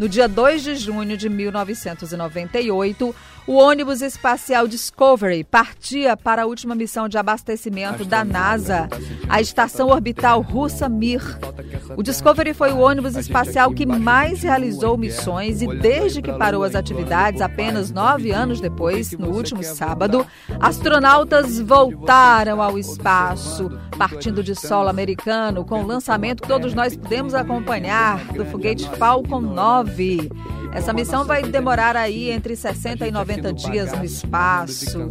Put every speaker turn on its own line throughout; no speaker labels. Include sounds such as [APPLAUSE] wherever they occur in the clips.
No dia 2 de junho de 1998, o ônibus espacial Discovery partia para a última missão de abastecimento da NASA, a estação orbital russa Mir. O Discovery foi o ônibus espacial que mais realizou missões e, desde que parou as atividades, apenas nove anos depois, no último sábado, astronautas voltaram ao espaço, partindo de solo americano, com o lançamento que todos nós pudemos acompanhar do foguete Falcon 9. Essa missão vai demorar aí entre 60 e 90 dias no espaço.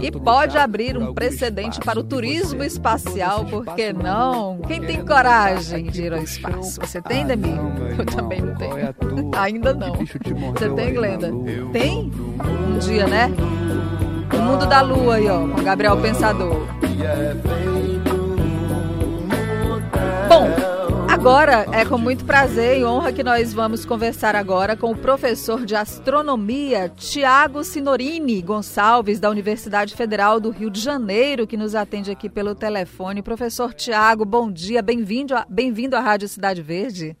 E pode abrir um precedente para o turismo espacial, por que não? Quem tem coragem de ir ao espaço? Você tem, Demi? Eu também não tenho. [LAUGHS] Ainda não. Você tem, Glenda? Tem? Um dia, né? O mundo da lua aí, ó, com Gabriel Pensador. Agora, é com muito prazer e honra que nós vamos conversar agora com o professor de astronomia, Tiago Sinorini Gonçalves, da Universidade Federal do Rio de Janeiro, que nos atende aqui pelo telefone. Professor Tiago, bom dia, bem-vindo bem à Rádio Cidade Verde.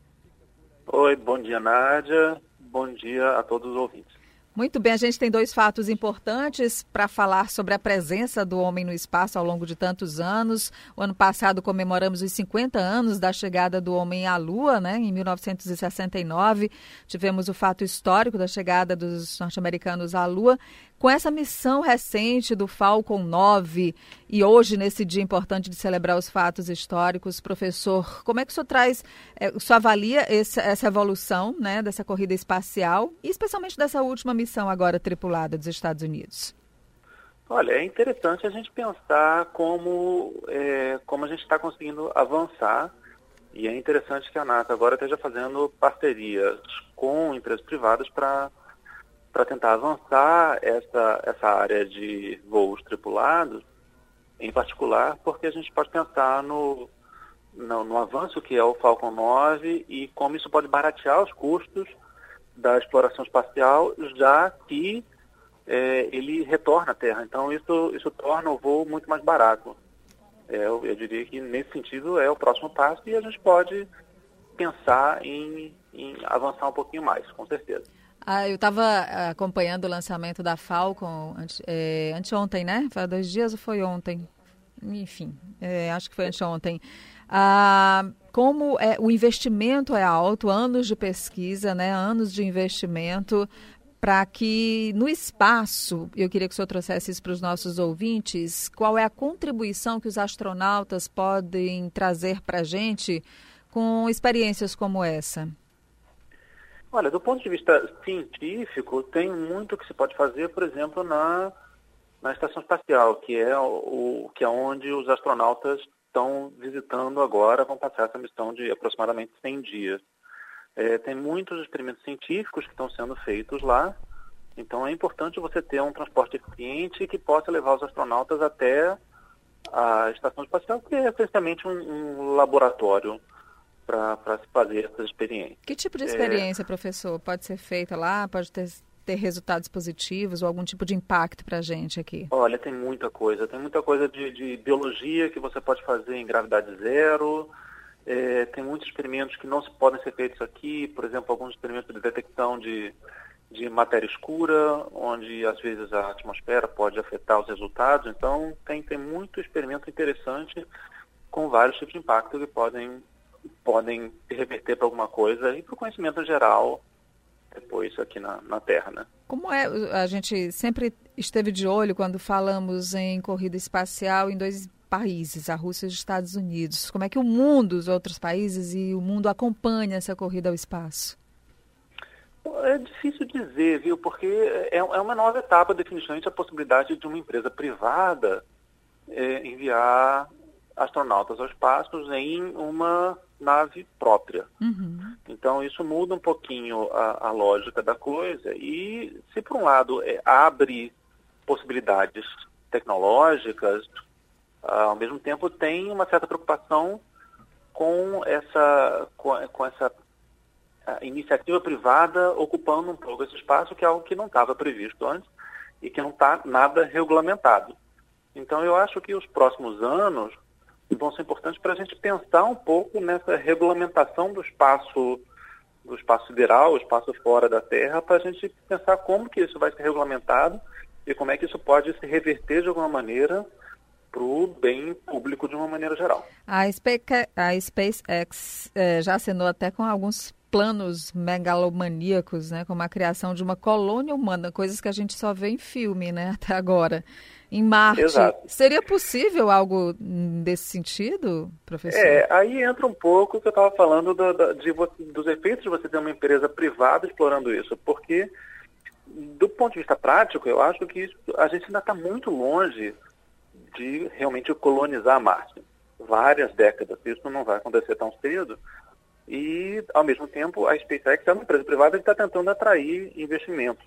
Oi, bom dia, Nádia. Bom dia a todos os ouvintes.
Muito bem, a gente tem dois fatos importantes para falar sobre a presença do homem no espaço ao longo de tantos anos. O ano passado comemoramos os 50 anos da chegada do homem à Lua, né? Em 1969, tivemos o fato histórico da chegada dos norte-americanos à Lua. Com essa missão recente do Falcon 9 e hoje, nesse dia importante de celebrar os fatos históricos, professor, como é que o senhor traz, é, o senhor avalia esse, essa evolução né, dessa corrida espacial e especialmente dessa última missão agora tripulada dos Estados Unidos?
Olha, é interessante a gente pensar como, é, como a gente está conseguindo avançar e é interessante que a NASA agora esteja fazendo parcerias com empresas privadas para para tentar avançar essa, essa área de voos tripulados, em particular, porque a gente pode pensar no, no, no, avanço que é o Falcon 9 e como isso pode baratear os custos da exploração espacial, já que é, ele retorna à Terra. Então, isso, isso torna o voo muito mais barato. É, eu, eu, diria que, nesse sentido, é o próximo passo e a gente pode pensar em, em avançar um pouquinho mais, com certeza.
Ah, eu estava ah, acompanhando o lançamento da Falcon ante, é, anteontem, né? Foi há dois dias ou foi ontem? Enfim, é, acho que foi anteontem. Ah, como é, o investimento é alto, anos de pesquisa, né? Anos de investimento para que no espaço, eu queria que o senhor trouxesse isso para os nossos ouvintes, qual é a contribuição que os astronautas podem trazer para a gente com experiências como essa?
Olha, do ponto de vista científico, tem muito que se pode fazer, por exemplo, na, na estação espacial, que é o que é onde os astronautas estão visitando agora, vão passar essa missão de aproximadamente 100 dias. É, tem muitos experimentos científicos que estão sendo feitos lá, então é importante você ter um transporte eficiente que possa levar os astronautas até a estação espacial, que é essencialmente um, um laboratório para se fazer essas experiências.
Que tipo de experiência, é... professor, pode ser feita lá? Pode ter, ter resultados positivos ou algum tipo de impacto para a gente aqui?
Olha, tem muita coisa. Tem muita coisa de, de biologia que você pode fazer em gravidade zero. É, tem muitos experimentos que não se podem ser feitos aqui, por exemplo, alguns experimentos de detecção de, de matéria escura, onde às vezes a atmosfera pode afetar os resultados. Então, tem, tem muito experimento interessante com vários tipos de impacto que podem podem reverter para alguma coisa e para o conhecimento geral depois aqui na, na Terra, né?
Como é, a gente sempre esteve de olho quando falamos em corrida espacial em dois países, a Rússia e os Estados Unidos. Como é que o mundo, os outros países e o mundo acompanha essa corrida ao espaço?
É difícil dizer, viu? Porque é, é uma nova etapa, definitivamente, a possibilidade de uma empresa privada é, enviar astronautas ao espaço em uma nave própria. Uhum. Então isso muda um pouquinho a, a, lógica da coisa e se por um lado é, abre possibilidades tecnológicas, ah, ao mesmo tempo tem uma certa preocupação com essa com, com essa iniciativa privada ocupando um pouco esse espaço que é algo que não estava previsto antes e que não está nada regulamentado. Então eu acho que os próximos anos vão ser importantes para a gente pensar um pouco nessa regulamentação do espaço do espaço sideral, o espaço fora da Terra, para a gente pensar como que isso vai ser regulamentado e como é que isso pode se reverter de alguma maneira para o bem público de uma maneira geral.
A, SpaceX é, já assinou até com alguns planos megalomaníacos, né, como a criação de uma colônia humana, coisas que a gente só vê em filme, né, [LAUGHS] até agora. Em Marte. Exato. Seria possível algo desse sentido, professor?
É, aí entra um pouco o que eu estava falando do, do, de, dos efeitos de você ter uma empresa privada explorando isso, porque do ponto de vista prático, eu acho que isso, a gente ainda está muito longe de realmente colonizar Marte. Várias décadas, isso não vai acontecer tão cedo. E, ao mesmo tempo, a SpaceX é uma empresa privada que está tentando atrair investimentos.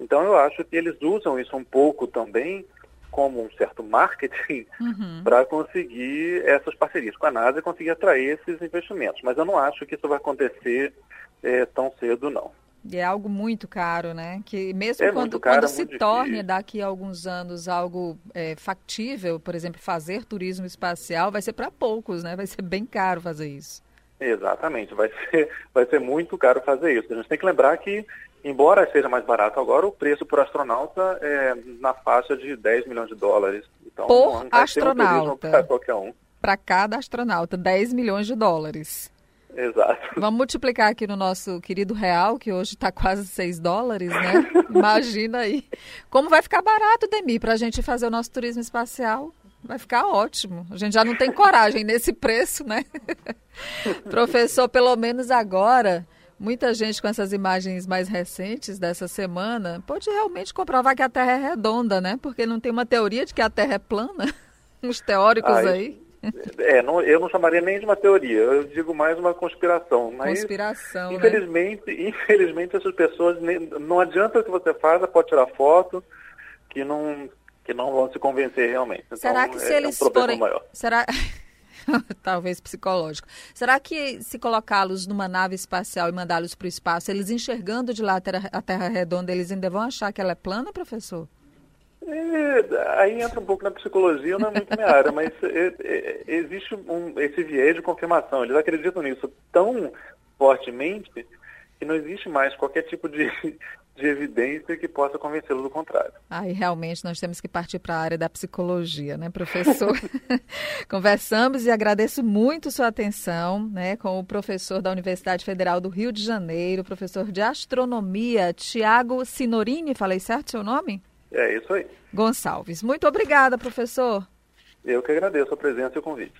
Então, eu acho que eles usam isso um pouco também como um certo marketing [LAUGHS] uhum. para conseguir essas parcerias com a NASA e conseguir atrair esses investimentos. Mas eu não acho que isso vai acontecer é, tão cedo, não.
É algo muito caro, né? Que mesmo é quando, caro, quando é se torne difícil. daqui a alguns anos algo é, factível, por exemplo, fazer turismo espacial, vai ser para poucos, né? Vai ser bem caro fazer isso.
Exatamente, vai ser, vai ser muito caro fazer isso. A gente tem que lembrar que, embora seja mais barato agora, o preço por astronauta é na faixa de 10 milhões de dólares.
Então, por astronauta.
Um para qualquer um.
Para cada astronauta, 10 milhões de dólares.
Exato.
Vamos multiplicar aqui no nosso querido real, que hoje está quase 6 dólares, né? [LAUGHS] Imagina aí. Como vai ficar barato, Demi, para a gente fazer o nosso turismo espacial? Vai ficar ótimo. A gente já não tem coragem nesse preço, né? [LAUGHS] Professor, pelo menos agora, muita gente com essas imagens mais recentes dessa semana pode realmente comprovar que a Terra é redonda, né? Porque não tem uma teoria de que a Terra é plana. [LAUGHS] Uns teóricos Ai. aí.
É, não, eu não chamaria nem de uma teoria, eu digo mais uma conspiração. Mas,
conspiração,
infelizmente, né? infelizmente essas pessoas não adianta o que você faz, pode tirar foto, que não que não vão se convencer realmente. Então,
será que se é, eles é um forem, maior. será [LAUGHS] talvez psicológico. Será que se colocá-los numa nave espacial e mandá-los para o espaço, eles enxergando de lá a terra, a terra redonda, eles ainda vão achar que ela é plana, professor?
É, aí entra um pouco na psicologia, não é muito minha área, mas é, é, existe um, esse viés de confirmação. Eles acreditam nisso tão fortemente que não existe mais qualquer tipo de, de evidência que possa convencê-lo do contrário.
Aí realmente nós temos que partir para a área da psicologia, né, professor? [LAUGHS] Conversamos e agradeço muito sua atenção, né, com o professor da Universidade Federal do Rio de Janeiro, professor de astronomia, Tiago Sinorini, falei certo seu nome?
É isso aí.
Gonçalves. Muito obrigada, professor.
Eu que agradeço a presença e o convite.